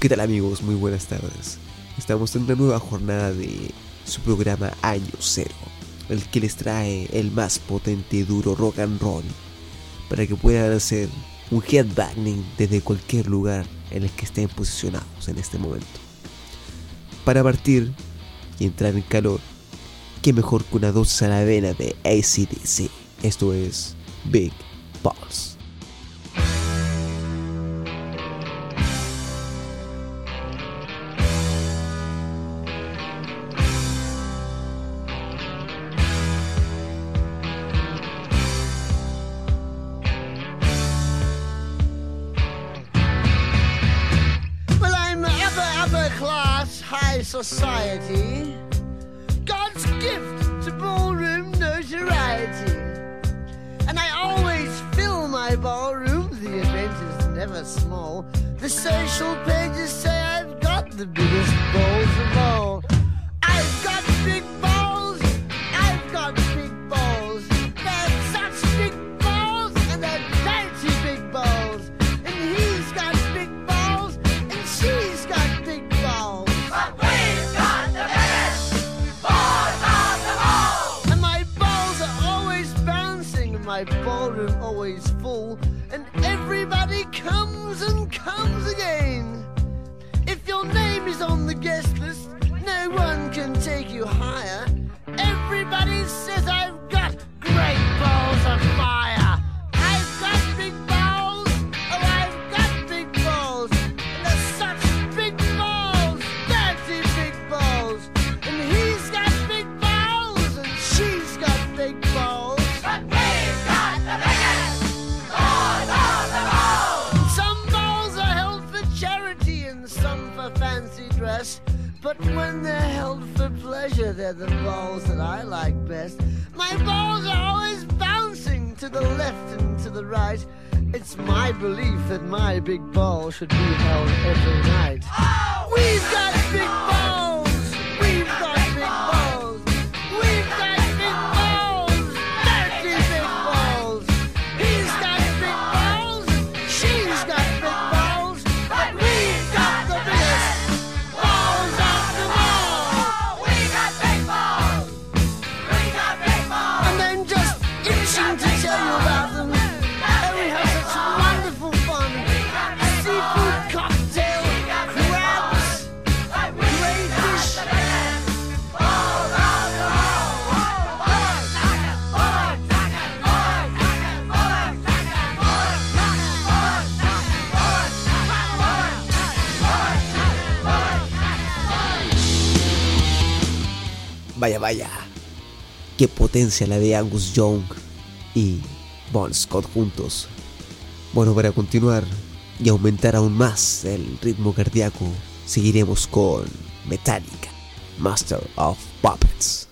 ¿Qué tal amigos? Muy buenas tardes. Estamos en una nueva jornada de su programa Año Cero, el que les trae el más potente y duro rock and roll, para que puedan hacer un headbanging desde cualquier lugar en el que estén posicionados en este momento. Para partir y entrar en calor, qué mejor que una dosis a la vena de ACDC. Esto es Big Pulse. vaya, vaya. Qué potencia la de Angus Young y Bon Scott juntos. Bueno, para continuar y aumentar aún más el ritmo cardíaco, seguiremos con Metallica, Master of Puppets.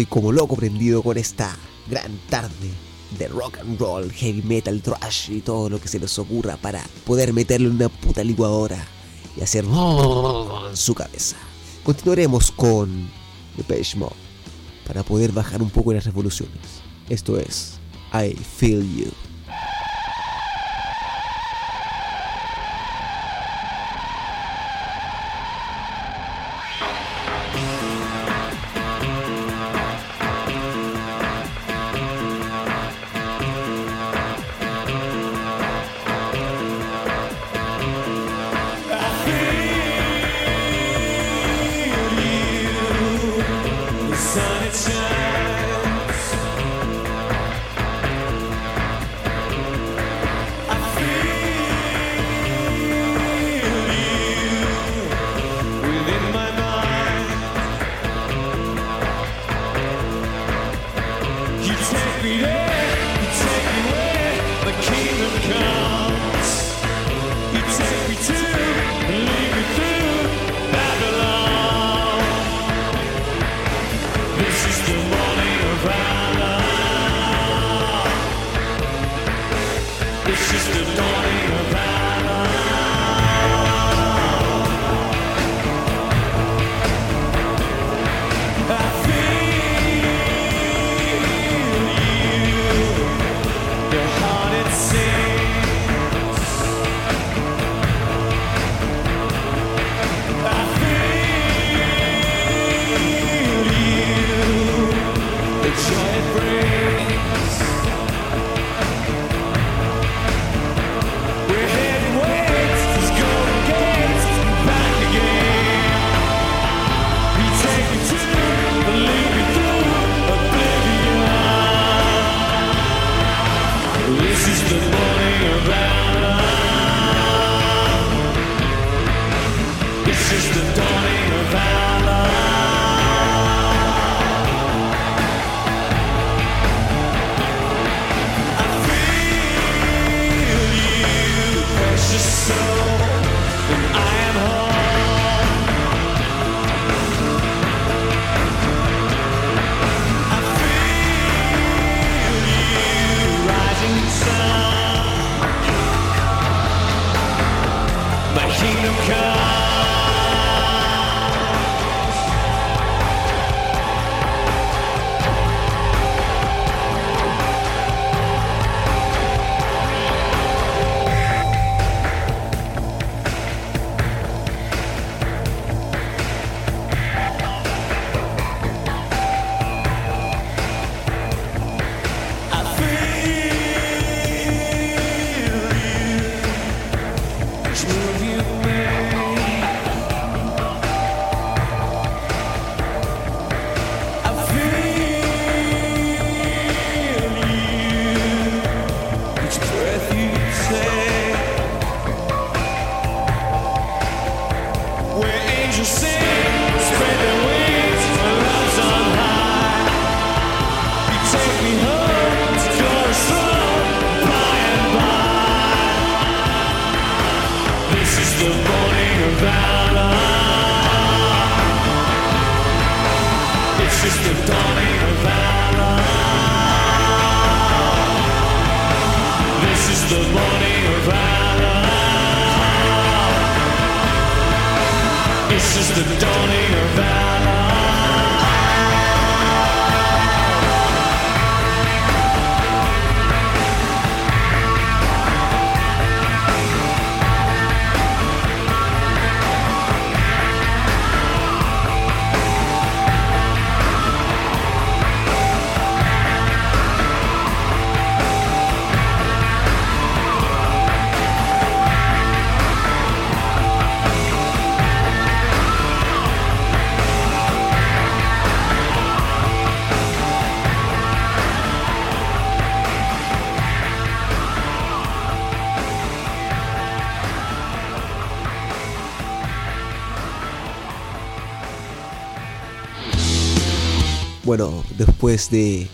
Estoy como loco prendido con esta gran tarde de rock and roll, heavy metal, thrash y todo lo que se les ocurra para poder meterle una puta licuadora y hacer en su cabeza. Continuaremos con Depeche Mode para poder bajar un poco las revoluciones. Esto es I Feel You. dawning of bueno, después de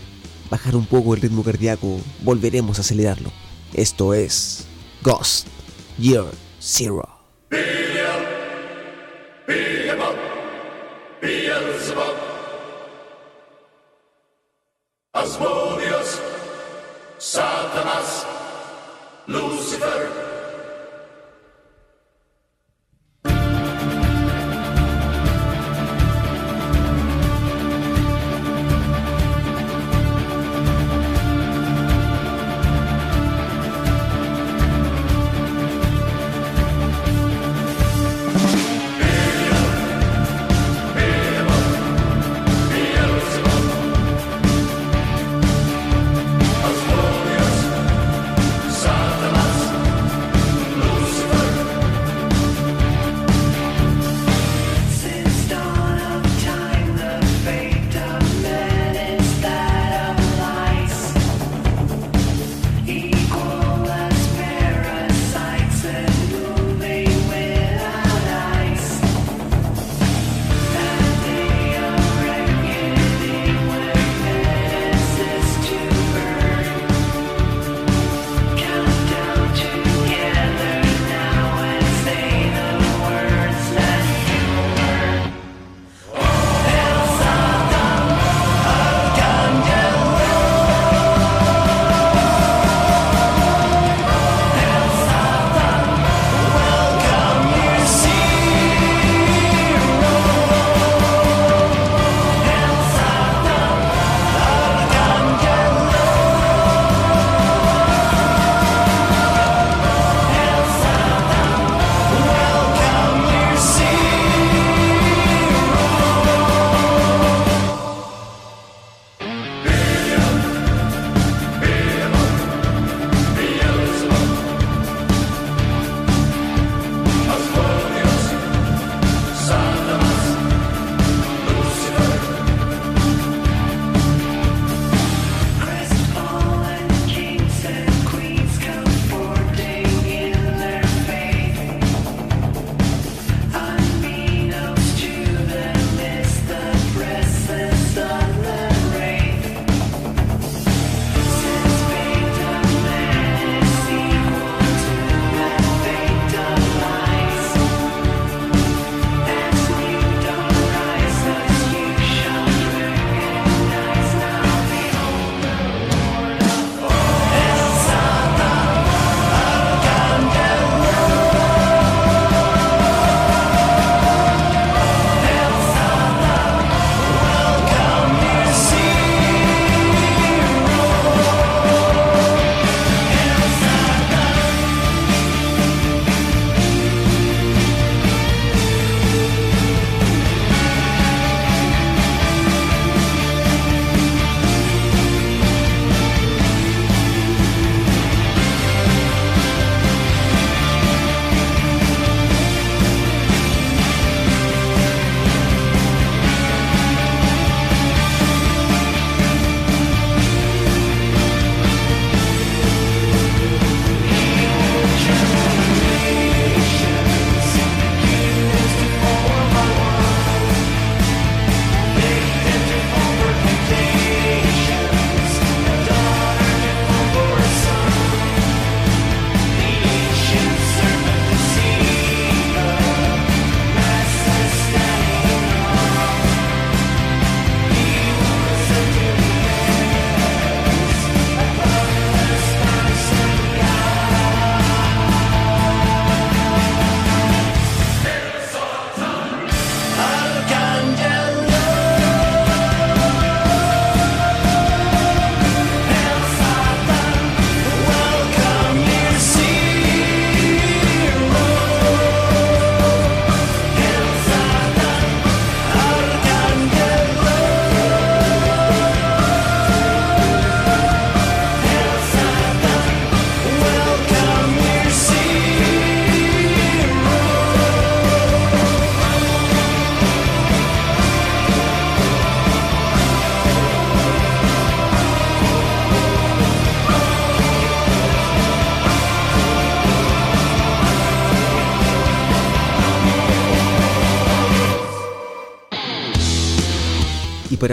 bajar un poco el ritmo cardíaco, volveremos a acelerarlo. Esto es Ghost Year Zero. Asmodeus, Satanas, Lucifer.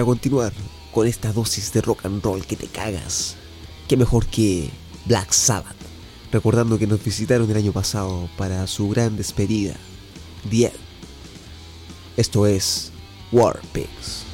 continuar con esta dosis de rock and roll que te cagas, qué mejor que Black Sabbath, recordando que nos visitaron el año pasado para su gran despedida, The Esto es War Pigs.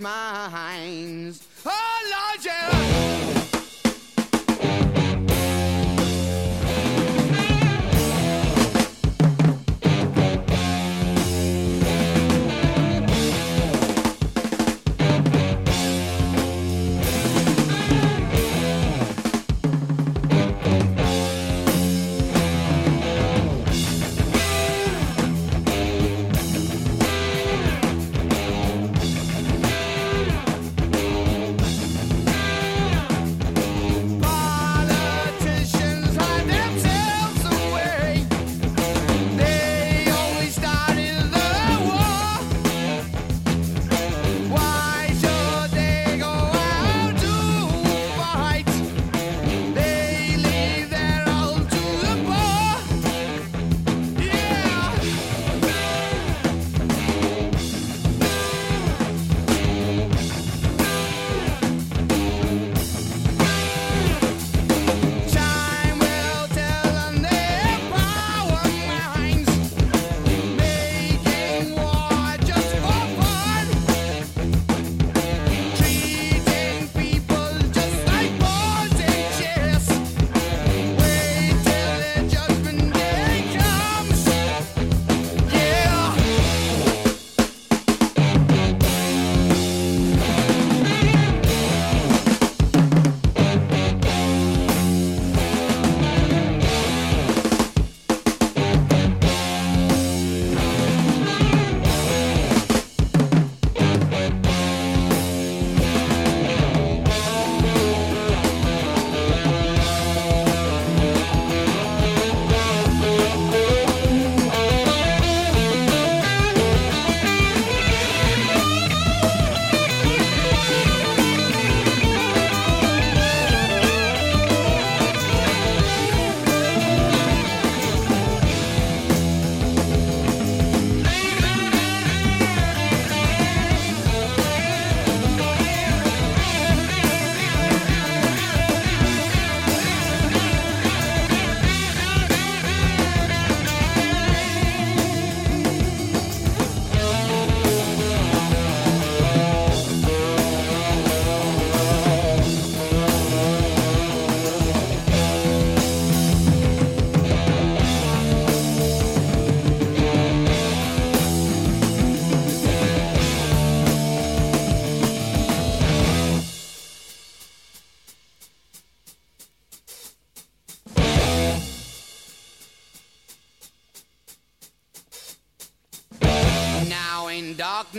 my hands Oh, Lord,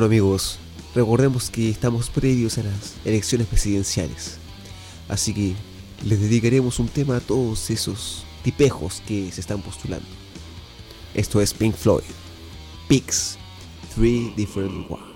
Bueno amigos, recordemos que estamos previos a las elecciones presidenciales. Así que les dedicaremos un tema a todos esos tipejos que se están postulando. Esto es Pink Floyd. Pix. Three Different One.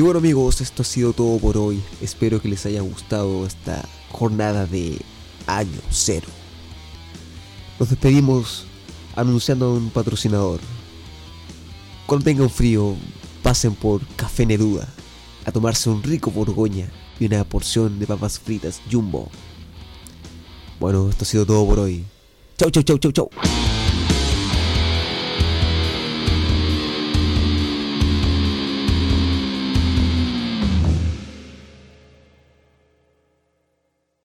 Y bueno amigos, esto ha sido todo por hoy. Espero que les haya gustado esta jornada de año cero. Nos despedimos anunciando a un patrocinador. Cuando tengan frío, pasen por Café Neruda a tomarse un rico borgoña y una porción de papas fritas jumbo. Bueno, esto ha sido todo por hoy. Chau, chau, chau, chau, chau.